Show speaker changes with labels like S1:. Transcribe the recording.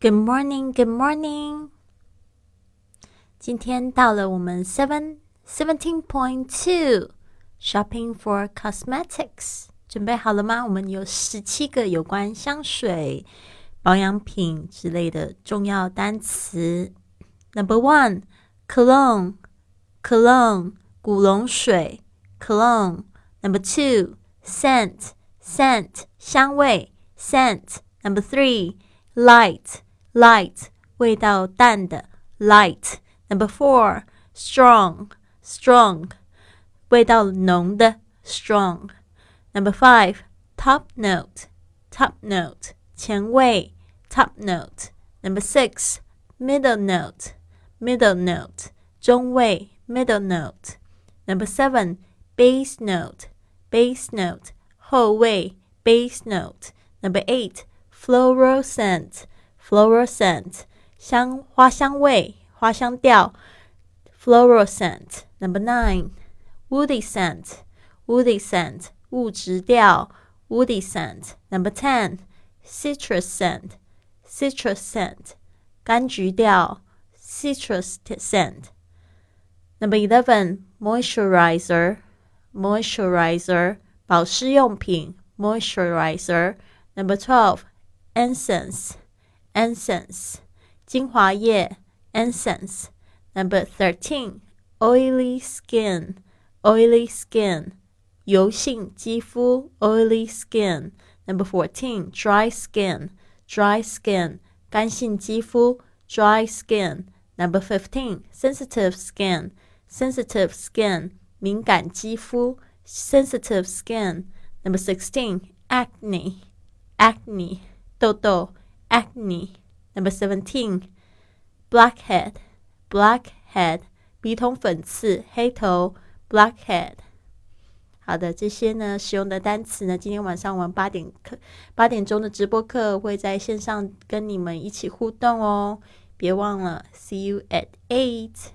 S1: Good morning, good morning。今天到了我们 seven seventeen point two shopping for cosmetics，准备好了吗？我们有十七个有关香水、保养品之类的重要单词。Number one, cologne, cologne，古龙水，cologne。Number two, scent, scent，香味，scent。Number three, light。 light 味道淡的 light。Number four strong strong 味道浓的 strong。Number five top note top note 前味 top note。Number six middle note middle note 中味 middle note。Number seven base note base note 后味 base note。Number eight floral scent floral scent 香花香味、花香调 scent, number nine woody scent woody scent 木质调 woody scent number ten citrus scent citrus scent 柑橘调 citrus scent number eleven moisturizer moisturizer 保湿用品 moisturizer number twelve essence essence 精华液 essence number thirteen oily skin oily skin 油性肌肤 oily skin number fourteen dry skin dry skin 干性肌肤 dry skin number fifteen sensitive skin sensitive skin 敏感肌肤 sensitive skin number sixteen acne acne 痘痘 acne. Number seventeen, blackhead, blackhead，鼻孔粉刺、黑头，blackhead。好的，这些呢使用的单词呢，今天晚上我们八点课八点钟的直播课会在线上跟你们一起互动哦，别忘了，see you at eight。